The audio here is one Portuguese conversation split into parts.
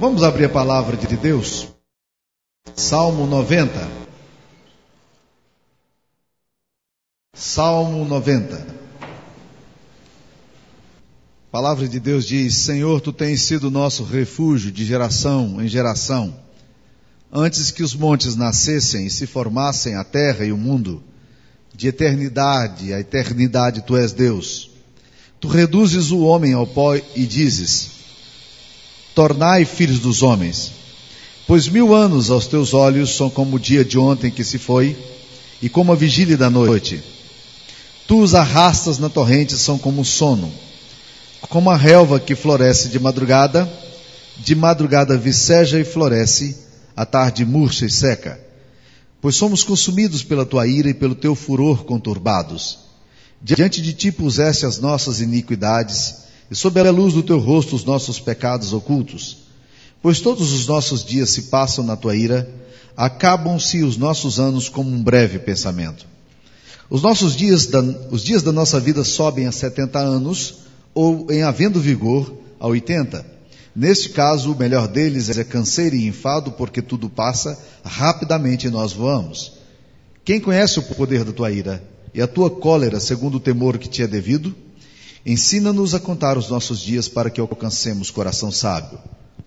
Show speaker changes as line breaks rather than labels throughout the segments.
Vamos abrir a palavra de Deus? Salmo 90. Salmo 90. A palavra de Deus diz: Senhor, tu tens sido nosso refúgio de geração em geração. Antes que os montes nascessem e se formassem a terra e o mundo, de eternidade a eternidade tu és Deus. Tu reduzes o homem ao pó e dizes: Tornai filhos dos homens. Pois mil anos aos teus olhos são como o dia de ontem que se foi, e como a vigília da noite. Tu os arrastas na torrente, são como o sono. Como a relva que floresce de madrugada, de madrugada viceja e floresce, à tarde murcha e seca. Pois somos consumidos pela tua ira e pelo teu furor conturbados. Diante de ti puseste as nossas iniquidades, e sob a luz do teu rosto os nossos pecados ocultos. Pois todos os nossos dias se passam na tua ira, acabam-se os nossos anos como um breve pensamento. Os nossos dias, da, os dias da nossa vida sobem a 70 anos, ou em havendo vigor, a 80. Neste caso, o melhor deles é canseiro e enfado, porque tudo passa, rapidamente nós voamos. Quem conhece o poder da tua ira e a tua cólera segundo o temor que te é devido? Ensina-nos a contar os nossos dias para que alcancemos coração sábio.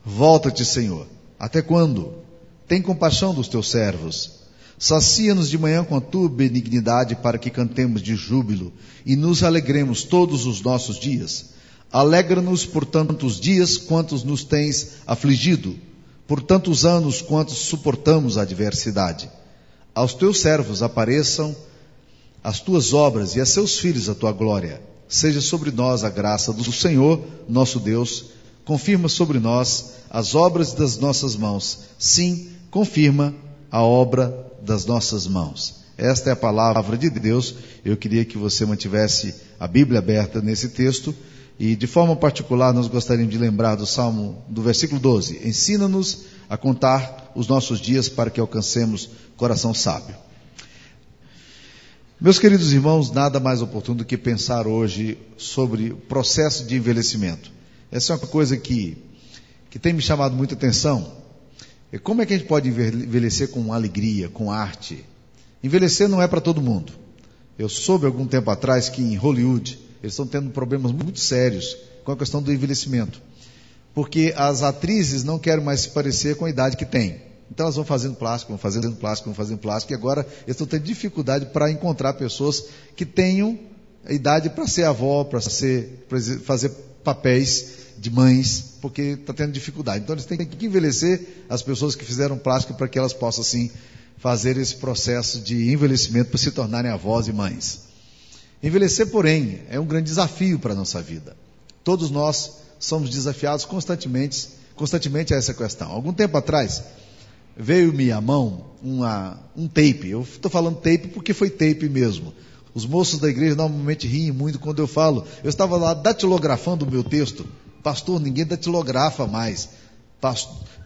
Volta-te, Senhor. Até quando? Tem compaixão dos teus servos. Sacia-nos de manhã com a tua benignidade para que cantemos de júbilo e nos alegremos todos os nossos dias. Alegra-nos por tantos dias quantos nos tens afligido, por tantos anos quantos suportamos a adversidade. Aos teus servos apareçam as tuas obras e a seus filhos a tua glória. Seja sobre nós a graça do Senhor, nosso Deus, confirma sobre nós as obras das nossas mãos. Sim, confirma a obra das nossas mãos. Esta é a palavra de Deus. Eu queria que você mantivesse a Bíblia aberta nesse texto. E de forma particular, nós gostaríamos de lembrar do Salmo, do versículo 12: Ensina-nos a contar os nossos dias para que alcancemos coração sábio. Meus queridos irmãos, nada mais oportuno do que pensar hoje sobre o processo de envelhecimento. Essa é uma coisa que, que tem me chamado muita atenção. É como é que a gente pode envelhecer com alegria, com arte? Envelhecer não é para todo mundo. Eu soube algum tempo atrás que em Hollywood eles estão tendo problemas muito sérios com a questão do envelhecimento. Porque as atrizes não querem mais se parecer com a idade que têm. Então elas vão fazendo plástico, vão fazendo plástico, vão fazendo plástico, e agora eles estão tendo dificuldade para encontrar pessoas que tenham idade para ser avó, para fazer papéis de mães, porque está tendo dificuldade. Então eles têm que envelhecer as pessoas que fizeram plástico para que elas possam assim fazer esse processo de envelhecimento para se tornarem avós e mães. Envelhecer, porém, é um grande desafio para a nossa vida. Todos nós somos desafiados constantemente, constantemente a essa questão. Algum tempo atrás, veio-me à mão uma, um tape. Eu estou falando tape porque foi tape mesmo. Os moços da igreja normalmente riem muito quando eu falo. Eu estava lá datilografando o meu texto. Pastor, ninguém datilografa mais.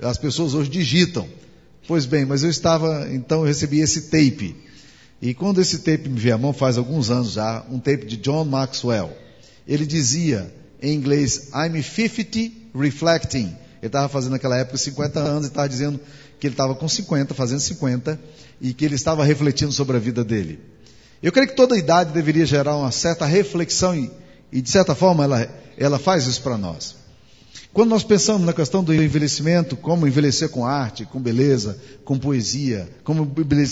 As pessoas hoje digitam. Pois bem, mas eu estava, então eu recebi esse tape. E quando esse tape me veio à mão, faz alguns anos já, um tape de John Maxwell, ele dizia em inglês, I'm 50 reflecting. Ele estava fazendo naquela época 50 anos e estava dizendo que ele estava com 50, fazendo 50, e que ele estava refletindo sobre a vida dele. Eu creio que toda idade deveria gerar uma certa reflexão e, e de certa forma, ela, ela faz isso para nós. Quando nós pensamos na questão do envelhecimento, como envelhecer com arte, com beleza, com poesia, como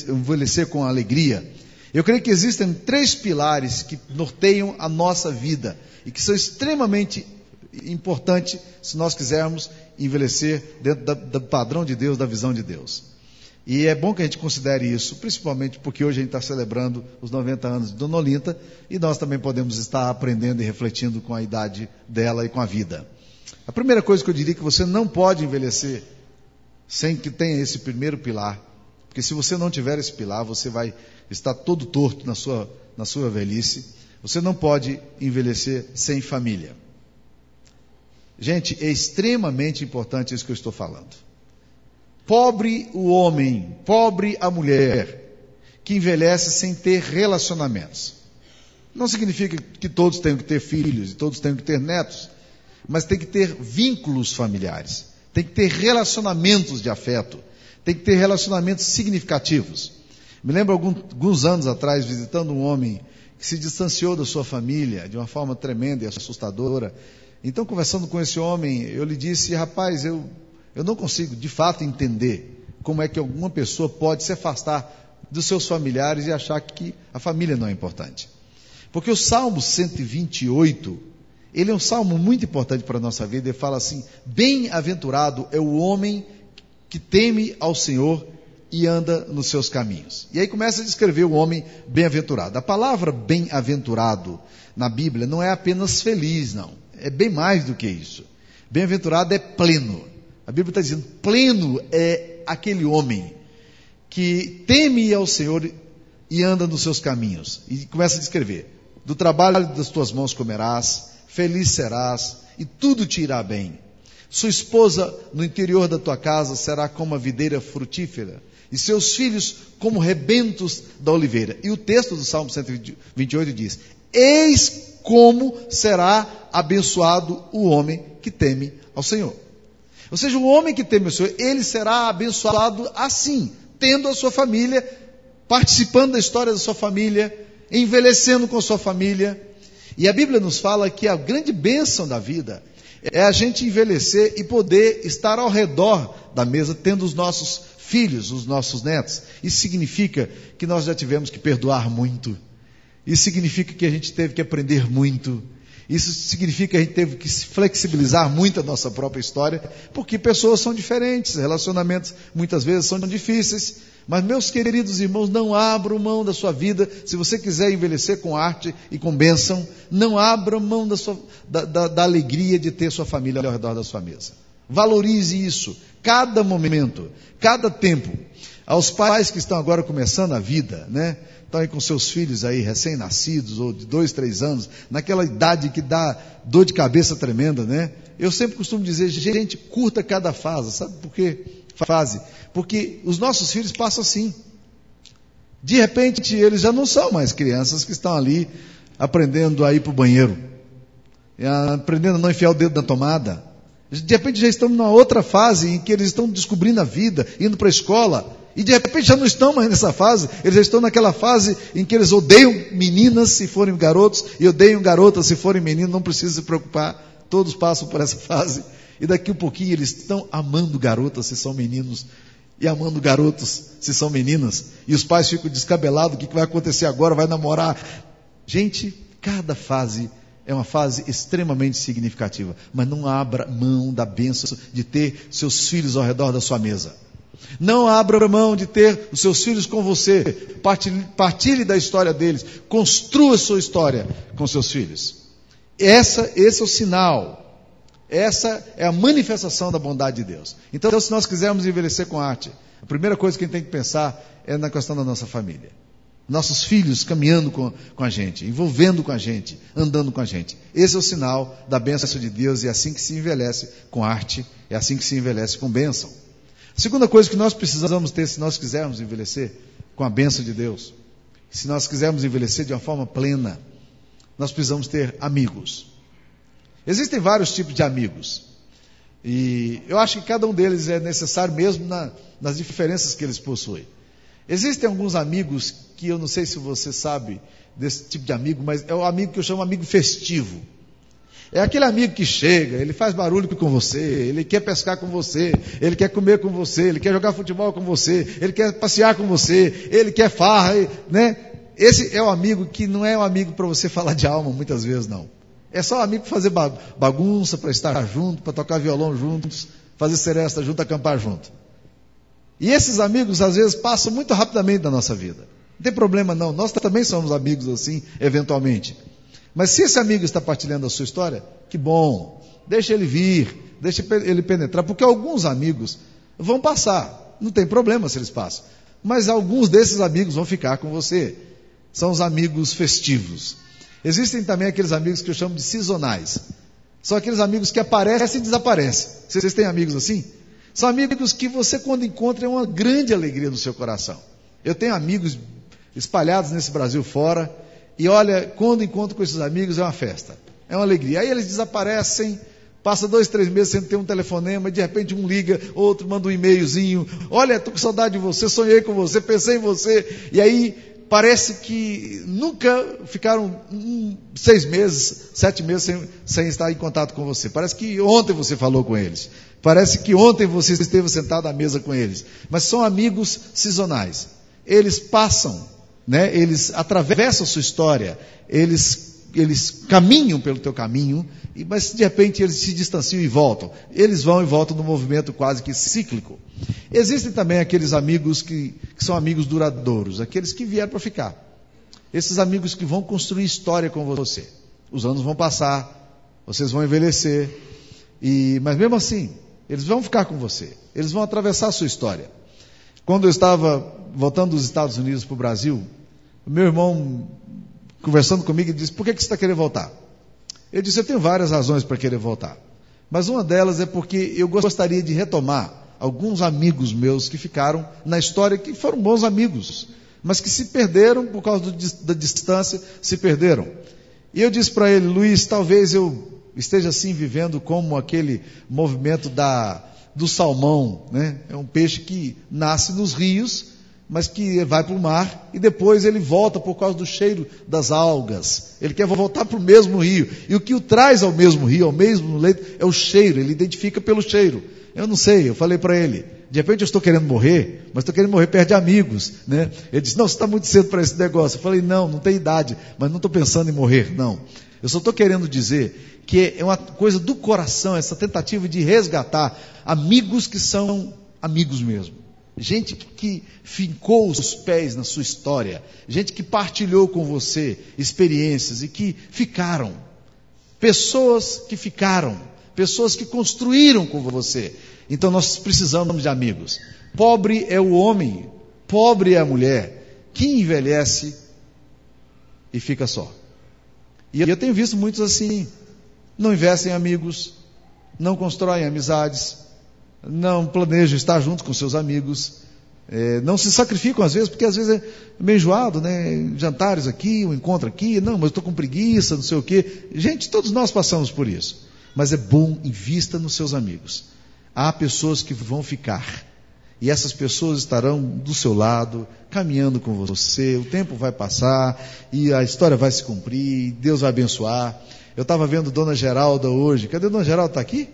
envelhecer com alegria, eu creio que existem três pilares que norteiam a nossa vida e que são extremamente importantes se nós quisermos envelhecer dentro da, do padrão de Deus, da visão de Deus. E é bom que a gente considere isso, principalmente porque hoje a gente está celebrando os 90 anos de Dona Olinda e nós também podemos estar aprendendo e refletindo com a idade dela e com a vida. A primeira coisa que eu diria é que você não pode envelhecer sem que tenha esse primeiro pilar. Porque se você não tiver esse pilar, você vai estar todo torto na sua, na sua velhice. Você não pode envelhecer sem família. Gente, é extremamente importante isso que eu estou falando. Pobre o homem, pobre a mulher que envelhece sem ter relacionamentos. Não significa que todos tenham que ter filhos e todos tenham que ter netos, mas tem que ter vínculos familiares, tem que ter relacionamentos de afeto, tem que ter relacionamentos significativos. Me lembro alguns anos atrás visitando um homem que se distanciou da sua família de uma forma tremenda e assustadora. Então, conversando com esse homem, eu lhe disse: rapaz, eu, eu não consigo de fato entender como é que alguma pessoa pode se afastar dos seus familiares e achar que a família não é importante. Porque o Salmo 128, ele é um salmo muito importante para a nossa vida. Ele fala assim: Bem-aventurado é o homem que teme ao Senhor e anda nos seus caminhos. E aí começa a descrever o homem bem-aventurado. A palavra bem-aventurado na Bíblia não é apenas feliz, não. É bem mais do que isso. Bem-aventurado é pleno. A Bíblia está dizendo: pleno é aquele homem que teme ao Senhor e anda nos seus caminhos. E começa a descrever: do trabalho das tuas mãos comerás, feliz serás, e tudo te irá bem. Sua esposa no interior da tua casa será como a videira frutífera, e seus filhos como rebentos da oliveira. E o texto do Salmo 128 diz: Eis como será abençoado o homem que teme ao Senhor. Ou seja, o homem que teme ao Senhor, ele será abençoado assim, tendo a sua família, participando da história da sua família, envelhecendo com a sua família. E a Bíblia nos fala que a grande bênção da vida é a gente envelhecer e poder estar ao redor da mesa, tendo os nossos filhos, os nossos netos. Isso significa que nós já tivemos que perdoar muito. Isso significa que a gente teve que aprender muito. Isso significa que a gente teve que flexibilizar muito a nossa própria história, porque pessoas são diferentes, relacionamentos muitas vezes são difíceis. Mas, meus queridos irmãos, não abram mão da sua vida. Se você quiser envelhecer com arte e com bênção, não abra mão da, sua, da, da, da alegria de ter sua família ao redor da sua mesa. Valorize isso, cada momento, cada tempo. Aos pais que estão agora começando a vida, né? estão aí com seus filhos aí recém-nascidos, ou de dois, três anos, naquela idade que dá dor de cabeça tremenda, né? Eu sempre costumo dizer, gente, curta cada fase, sabe por quê? Fase. Porque os nossos filhos passam assim. De repente, eles já não são mais crianças que estão ali aprendendo a ir para o banheiro, aprendendo a não enfiar o dedo na tomada. De repente já estão numa outra fase em que eles estão descobrindo a vida, indo para a escola. E de repente já não estão mais nessa fase, eles já estão naquela fase em que eles odeiam meninas se forem garotos e odeiam garotas se forem meninos, não precisa se preocupar, todos passam por essa fase. E daqui um pouquinho eles estão amando garotas se são meninos e amando garotos se são meninas. E os pais ficam descabelados: o que vai acontecer agora? Vai namorar? Gente, cada fase é uma fase extremamente significativa, mas não abra mão da bênção de ter seus filhos ao redor da sua mesa. Não abra mão de ter os seus filhos com você. Partilhe, partilhe da história deles. Construa sua história com seus filhos. Essa, esse é o sinal. Essa é a manifestação da bondade de Deus. Então, se nós quisermos envelhecer com arte, a primeira coisa que a gente tem que pensar é na questão da nossa família. Nossos filhos caminhando com, com a gente, envolvendo com a gente, andando com a gente. Esse é o sinal da bênção de Deus e é assim que se envelhece com arte, é assim que se envelhece com bênção. A segunda coisa que nós precisamos ter se nós quisermos envelhecer com a bênção de Deus, se nós quisermos envelhecer de uma forma plena, nós precisamos ter amigos. Existem vários tipos de amigos. E eu acho que cada um deles é necessário mesmo na, nas diferenças que eles possuem. Existem alguns amigos que eu não sei se você sabe desse tipo de amigo, mas é o amigo que eu chamo amigo festivo. É aquele amigo que chega, ele faz barulho com você, ele quer pescar com você, ele quer comer com você, ele quer jogar futebol com você, ele quer passear com você, ele quer farra, né? Esse é o amigo que não é um amigo para você falar de alma muitas vezes, não. É só um amigo para fazer bagunça, para estar junto, para tocar violão juntos, fazer seresta junto, acampar junto. E esses amigos às vezes passam muito rapidamente da nossa vida. Não tem problema não, nós também somos amigos assim, eventualmente. Mas se esse amigo está partilhando a sua história, que bom, deixa ele vir, deixa ele penetrar, porque alguns amigos vão passar, não tem problema se eles passam, mas alguns desses amigos vão ficar com você. São os amigos festivos. Existem também aqueles amigos que eu chamo de sazonais. São aqueles amigos que aparecem e desaparecem. Vocês têm amigos assim? São amigos que você, quando encontra, é uma grande alegria no seu coração. Eu tenho amigos espalhados nesse Brasil fora, e olha, quando encontro com esses amigos é uma festa, é uma alegria. Aí eles desaparecem Passa dois, três meses sem ter um telefonema, de repente um liga, outro manda um e-mailzinho. Olha, estou com saudade de você, sonhei com você, pensei em você. E aí parece que nunca ficaram um, seis meses, sete meses sem, sem estar em contato com você. Parece que ontem você falou com eles. Parece que ontem você esteve sentado à mesa com eles. Mas são amigos sazonais. Eles passam, né? eles atravessam a sua história, eles eles caminham pelo teu caminho, mas de repente eles se distanciam e voltam. Eles vão e voltam no movimento quase que cíclico. Existem também aqueles amigos que, que são amigos duradouros, aqueles que vieram para ficar. Esses amigos que vão construir história com você. Os anos vão passar, vocês vão envelhecer, e, mas mesmo assim, eles vão ficar com você. Eles vão atravessar a sua história. Quando eu estava voltando dos Estados Unidos para o Brasil, meu irmão conversando comigo e disse: Por que, que você está querendo voltar? Eu disse: Eu tenho várias razões para querer voltar. Mas uma delas é porque eu gostaria de retomar alguns amigos meus que ficaram na história, que foram bons amigos, mas que se perderam por causa do, da distância, se perderam. E eu disse para ele: Luiz, talvez eu esteja assim vivendo como aquele movimento da, do salmão, né? É um peixe que nasce nos rios mas que vai para o mar e depois ele volta por causa do cheiro das algas. Ele quer voltar para o mesmo rio. E o que o traz ao mesmo rio, ao mesmo leito, é o cheiro. Ele identifica pelo cheiro. Eu não sei, eu falei para ele. De repente eu estou querendo morrer, mas estou querendo morrer perto de amigos. Né? Ele disse: Não, você está muito cedo para esse negócio. Eu falei: Não, não tem idade, mas não estou pensando em morrer, não. Eu só estou querendo dizer que é uma coisa do coração, essa tentativa de resgatar amigos que são amigos mesmo. Gente que fincou os pés na sua história, gente que partilhou com você experiências e que ficaram. Pessoas que ficaram, pessoas que construíram com você. Então nós precisamos de amigos. Pobre é o homem, pobre é a mulher que envelhece e fica só. E eu tenho visto muitos assim, não investem em amigos, não constroem amizades, não planejam estar junto com seus amigos, é, não se sacrificam às vezes, porque às vezes é meio enjoado, né? Jantares aqui, um encontro aqui, não, mas estou com preguiça, não sei o quê. Gente, todos nós passamos por isso. Mas é bom, invista nos seus amigos. Há pessoas que vão ficar. E essas pessoas estarão do seu lado, caminhando com você, o tempo vai passar, e a história vai se cumprir, Deus vai abençoar. Eu estava vendo Dona Geralda hoje. Cadê Dona Geralda? Está aqui?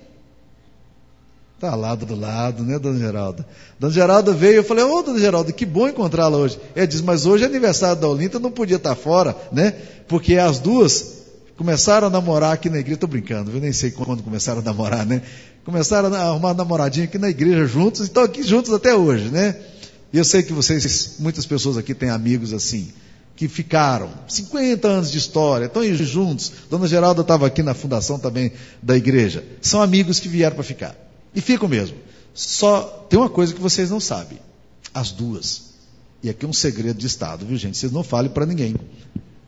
Está lá do lado, né, Dona Geralda? Dona Geralda veio, eu falei, ô, oh, Dona Geralda, que bom encontrá-la hoje. Ela disse, mas hoje é aniversário da Olinda, não podia estar fora, né? Porque as duas começaram a namorar aqui na igreja, estou brincando, eu nem sei quando começaram a namorar, né? Começaram a arrumar namoradinha aqui na igreja juntos, e estão aqui juntos até hoje, né? E eu sei que vocês, muitas pessoas aqui têm amigos assim, que ficaram 50 anos de história, estão juntos. Dona Geralda estava aqui na fundação também da igreja. São amigos que vieram para ficar. E ficam mesmo. Só tem uma coisa que vocês não sabem: as duas. E aqui é um segredo de Estado, viu, gente? Vocês não falem para ninguém,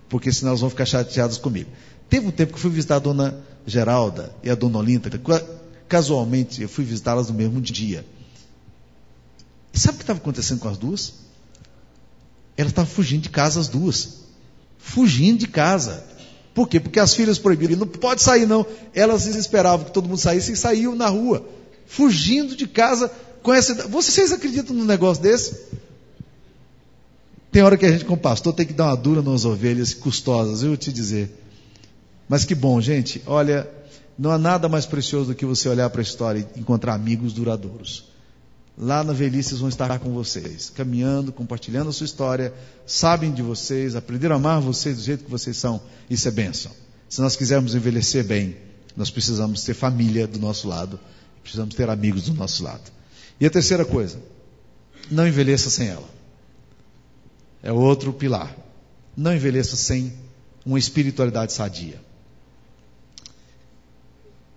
porque senão elas vão ficar chateadas comigo. Teve um tempo que eu fui visitar a dona Geralda e a dona Olinda, casualmente eu fui visitá-las no mesmo dia. E sabe o que estava acontecendo com as duas? Elas estavam fugindo de casa, as duas. Fugindo de casa. Por quê? Porque as filhas proibiram. Não pode sair, não. Elas esperavam que todo mundo saísse e saíam na rua fugindo de casa com essa. Vocês acreditam num negócio desse? Tem hora que a gente, como pastor, tem que dar uma dura nas ovelhas custosas, eu te dizer. Mas que bom, gente. Olha, não há nada mais precioso do que você olhar para a história e encontrar amigos duradouros. Lá na velhice eles vão estar com vocês, caminhando, compartilhando a sua história, sabem de vocês, aprenderam a amar vocês do jeito que vocês são. Isso é bênção. Se nós quisermos envelhecer bem, nós precisamos ter família do nosso lado Precisamos ter amigos do nosso lado. E a terceira coisa, não envelheça sem ela. É outro pilar. Não envelheça sem uma espiritualidade sadia.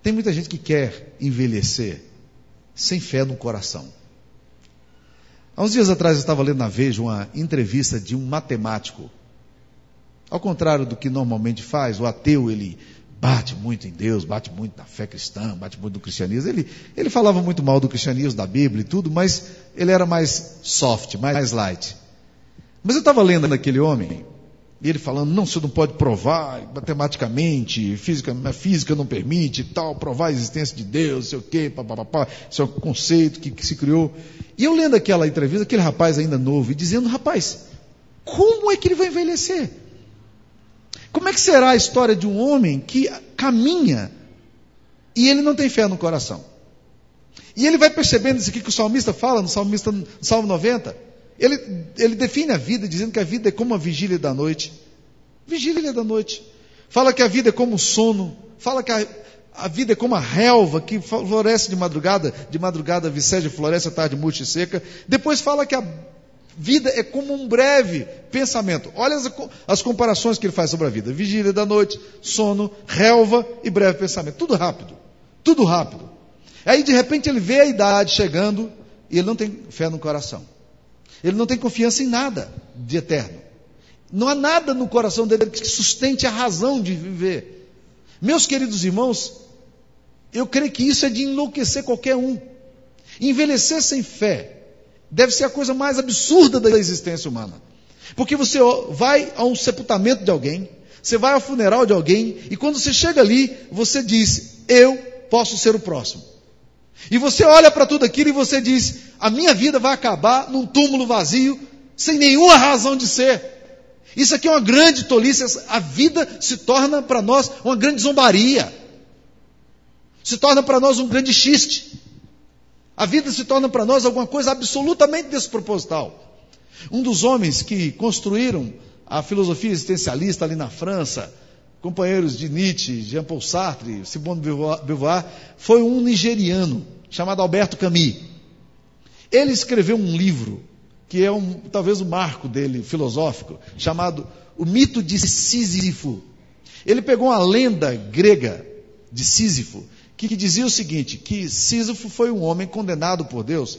Tem muita gente que quer envelhecer sem fé no coração. Há uns dias atrás eu estava lendo na Veja uma entrevista de um matemático. Ao contrário do que normalmente faz, o ateu ele bate muito em Deus, bate muito na fé cristã, bate muito no cristianismo. Ele, ele falava muito mal do cristianismo, da Bíblia e tudo, mas ele era mais soft, mais light. Mas eu estava lendo aquele homem, E ele falando, não, você não pode provar matematicamente, física, a física não permite tal, provar a existência de Deus, sei o quê, papapá, isso é um conceito que, que se criou. E eu lendo aquela entrevista, aquele rapaz ainda novo, e dizendo, rapaz, como é que ele vai envelhecer? Como é que será a história de um homem que caminha e ele não tem fé no coração? E ele vai percebendo isso aqui que o salmista fala no salmista, no Salmo 90. Ele, ele define a vida dizendo que a vida é como a vigília da noite. Vigília da noite. Fala que a vida é como o sono. Fala que a, a vida é como a relva que floresce de madrugada, de madrugada viceja floresce, à tarde murcha e seca. Depois fala que a vida é como um breve pensamento. Olha as, as comparações que ele faz sobre a vida: vigília da noite, sono, relva e breve pensamento. Tudo rápido. Tudo rápido. Aí de repente ele vê a idade chegando e ele não tem fé no coração. Ele não tem confiança em nada de eterno. Não há nada no coração dele que sustente a razão de viver. Meus queridos irmãos, eu creio que isso é de enlouquecer qualquer um. Envelhecer sem fé deve ser a coisa mais absurda da existência humana. Porque você vai a um sepultamento de alguém, você vai ao funeral de alguém, e quando você chega ali, você diz: Eu posso ser o próximo. E você olha para tudo aquilo e você diz: a minha vida vai acabar num túmulo vazio, sem nenhuma razão de ser. Isso aqui é uma grande tolice. A vida se torna para nós uma grande zombaria. Se torna para nós um grande xiste. A vida se torna para nós alguma coisa absolutamente desproposital. Um dos homens que construíram a filosofia existencialista ali na França, companheiros de Nietzsche, Jean-Paul Sartre, Simone de Beauvoir, foi um nigeriano chamado Alberto Camus. Ele escreveu um livro que é um, talvez o marco dele filosófico, chamado O Mito de Sísifo. Ele pegou uma lenda grega de Sísifo, que, dizia o seguinte: que Sísifo foi um homem condenado por Deus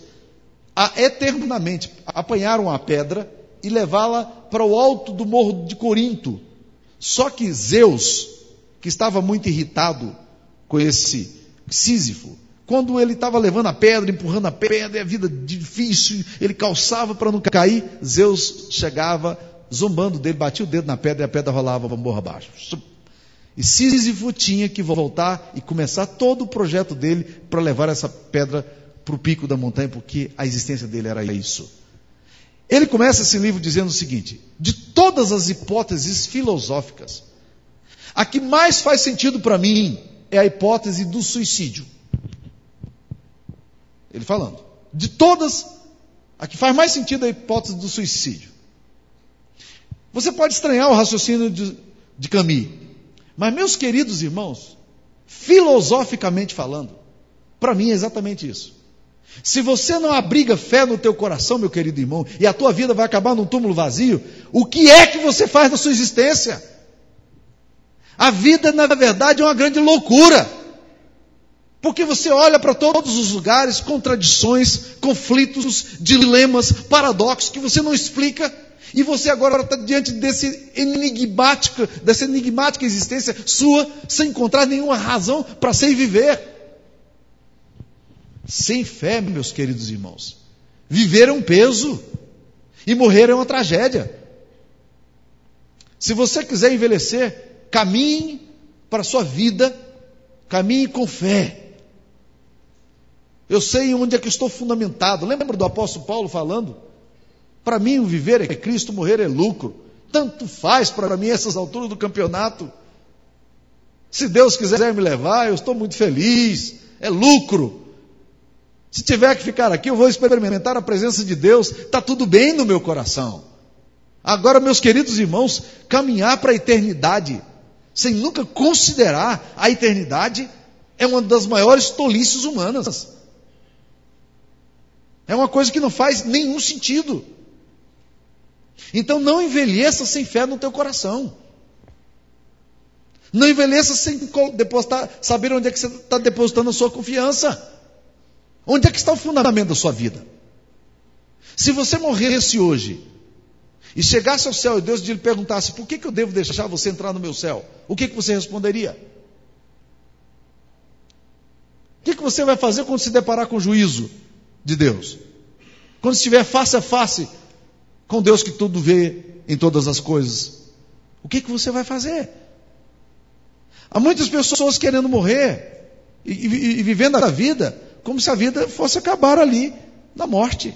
a eternamente apanhar uma pedra e levá-la para o alto do morro de Corinto, só que Zeus, que estava muito irritado com esse Sísifo, quando ele estava levando a pedra, empurrando a pedra, e a vida difícil, ele calçava para não cair, Zeus chegava zombando dele, batia o dedo na pedra e a pedra rolava para morro abaixo. E Sísifo tinha que voltar e começar todo o projeto dele para levar essa pedra para o pico da montanha, porque a existência dele era isso. Ele começa esse livro dizendo o seguinte: de todas as hipóteses filosóficas, a que mais faz sentido para mim é a hipótese do suicídio. Ele falando. De todas, a que faz mais sentido é a hipótese do suicídio. Você pode estranhar o raciocínio de, de Camus, mas, meus queridos irmãos, filosoficamente falando, para mim é exatamente isso. Se você não abriga fé no teu coração, meu querido irmão, e a tua vida vai acabar num túmulo vazio, o que é que você faz na sua existência? A vida, na verdade, é uma grande loucura. Porque você olha para todos os lugares, contradições, conflitos, dilemas, paradoxos que você não explica, e você agora está diante desse enigmática, dessa enigmática existência sua, sem encontrar nenhuma razão para ser e viver. Sem fé, meus queridos irmãos. Viver é um peso e morrer é uma tragédia. Se você quiser envelhecer, caminhe para a sua vida, caminhe com fé. Eu sei onde é que estou fundamentado. Lembra do apóstolo Paulo falando? Para mim, o viver é Cristo, morrer é lucro. Tanto faz para mim essas alturas do campeonato. Se Deus quiser me levar, eu estou muito feliz. É lucro. Se tiver que ficar aqui, eu vou experimentar a presença de Deus. Está tudo bem no meu coração. Agora, meus queridos irmãos, caminhar para a eternidade, sem nunca considerar a eternidade, é uma das maiores tolices humanas. É uma coisa que não faz nenhum sentido. Então não envelheça sem fé no teu coração. Não envelheça sem depositar, saber onde é que você está depositando a sua confiança. Onde é que está o fundamento da sua vida? Se você morresse hoje e chegasse ao céu e Deus lhe perguntasse por que, que eu devo deixar você entrar no meu céu, o que, que você responderia? O que, que você vai fazer quando se deparar com o juízo de Deus? Quando estiver face a face com Deus que tudo vê em todas as coisas? O que, que você vai fazer? Há muitas pessoas querendo morrer e, e, e vivendo a vida como se a vida fosse acabar ali, na morte.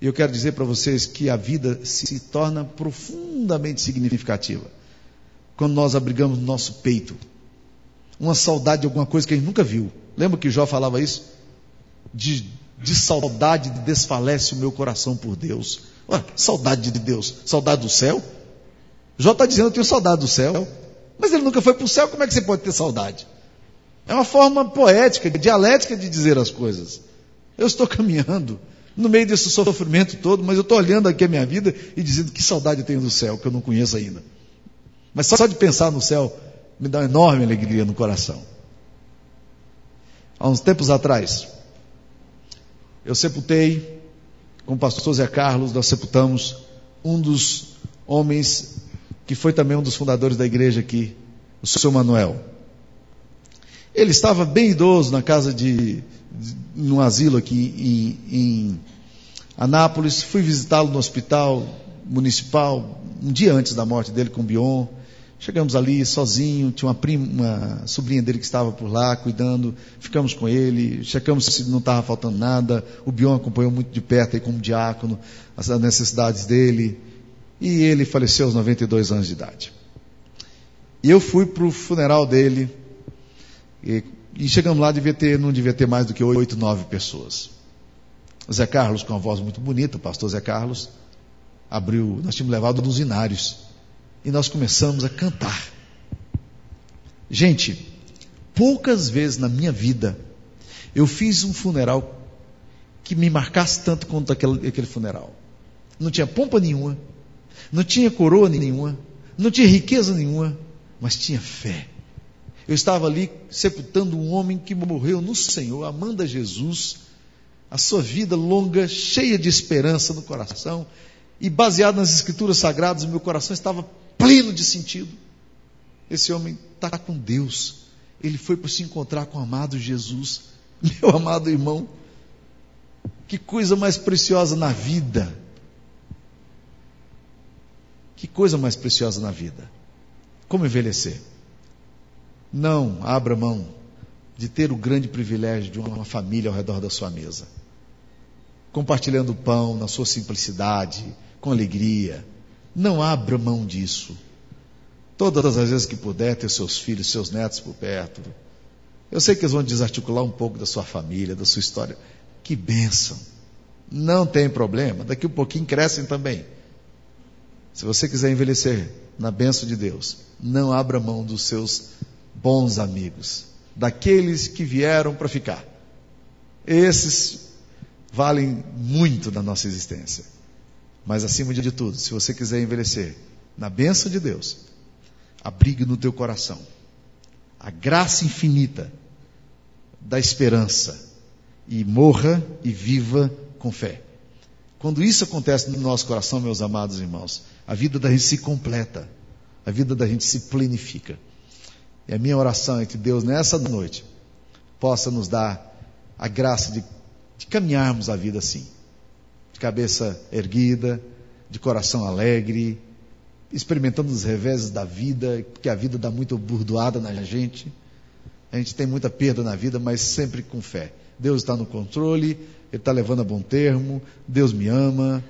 E eu quero dizer para vocês que a vida se torna profundamente significativa quando nós abrigamos no nosso peito uma saudade de alguma coisa que a gente nunca viu. Lembra que Jó falava isso? De, de saudade desfalece o meu coração por Deus. Saudade de Deus, saudade do céu. Jó está dizendo: Eu tenho saudade do céu. Mas ele nunca foi para o céu, como é que você pode ter saudade? É uma forma poética, dialética de dizer as coisas. Eu estou caminhando no meio desse sofrimento todo, mas eu estou olhando aqui a minha vida e dizendo que saudade eu tenho do céu, que eu não conheço ainda. Mas só de pensar no céu me dá uma enorme alegria no coração. Há uns tempos atrás, eu sepultei, com o pastor Zé Carlos, nós sepultamos um dos homens que foi também um dos fundadores da igreja aqui, o senhor Manuel. Ele estava bem idoso na casa de, de num asilo aqui em, em Anápolis. Fui visitá-lo no hospital municipal um dia antes da morte dele com Bion. Chegamos ali sozinho, tinha uma prima, uma sobrinha dele que estava por lá cuidando, ficamos com ele, checamos se não estava faltando nada. O Bion acompanhou muito de perto aí como diácono as necessidades dele. E ele faleceu aos 92 anos de idade. E eu fui para o funeral dele, e, e, chegamos lá, devia ter, não devia ter mais do que oito, nove pessoas. O Zé Carlos, com uma voz muito bonita, o pastor Zé Carlos, abriu, nós tínhamos levado nos inários e nós começamos a cantar. Gente, poucas vezes na minha vida eu fiz um funeral que me marcasse tanto quanto aquele, aquele funeral. Não tinha pompa nenhuma, não tinha coroa nenhuma, não tinha riqueza nenhuma, mas tinha fé. Eu estava ali sepultando um homem que morreu no Senhor, amando a Jesus, a sua vida longa, cheia de esperança no coração, e baseado nas Escrituras Sagradas, o meu coração estava pleno de sentido. Esse homem está com Deus. Ele foi para se encontrar com o amado Jesus. Meu amado irmão, que coisa mais preciosa na vida. Que coisa mais preciosa na vida. Como envelhecer? Não abra mão de ter o grande privilégio de uma família ao redor da sua mesa. Compartilhando o pão na sua simplicidade, com alegria, não abra mão disso. Todas as vezes que puder ter seus filhos, seus netos por perto. Eu sei que eles vão desarticular um pouco da sua família, da sua história. Que bênção. Não tem problema. Daqui um pouquinho crescem também. Se você quiser envelhecer na bênção de Deus, não abra mão dos seus bons amigos, daqueles que vieram para ficar. Esses valem muito na nossa existência. Mas acima de tudo, se você quiser envelhecer na bênção de Deus, abrigue no teu coração a graça infinita da esperança e morra e viva com fé. Quando isso acontece no nosso coração, meus amados irmãos, a vida da gente se completa, a vida da gente se plenifica. E a minha oração é que Deus, nessa noite, possa nos dar a graça de, de caminharmos a vida assim de cabeça erguida, de coração alegre, experimentando os reveses da vida, porque a vida dá muita burdoada na gente. A gente tem muita perda na vida, mas sempre com fé. Deus está no controle, Ele está levando a bom termo, Deus me ama,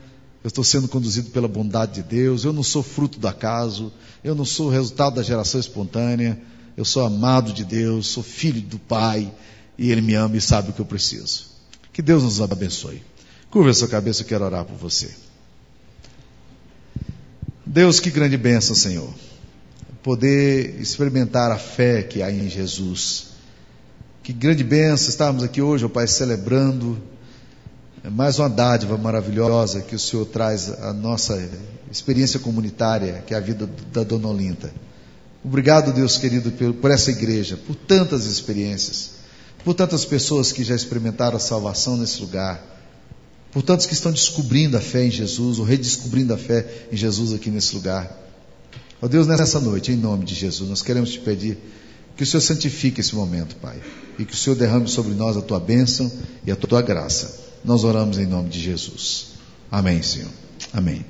eu estou sendo conduzido pela bondade de Deus, eu não sou fruto do acaso, eu não sou resultado da geração espontânea, eu sou amado de Deus, sou filho do Pai, e Ele me ama e sabe o que eu preciso. Que Deus nos abençoe. Curva a sua cabeça, eu quero orar por você. Deus, que grande bênção, Senhor. Poder experimentar a fé que há em Jesus. Que grande bênção estarmos aqui hoje, ó Pai, celebrando mais uma dádiva maravilhosa que o Senhor traz à nossa experiência comunitária, que é a vida da Dona Olinda. Obrigado, Deus querido, por essa igreja, por tantas experiências, por tantas pessoas que já experimentaram a salvação nesse lugar por tantos que estão descobrindo a fé em Jesus, ou redescobrindo a fé em Jesus aqui nesse lugar. Ó oh Deus, nessa noite, em nome de Jesus, nós queremos te pedir que o Senhor santifique esse momento, Pai, e que o Senhor derrame sobre nós a tua bênção e a tua graça. Nós oramos em nome de Jesus. Amém, Senhor. Amém.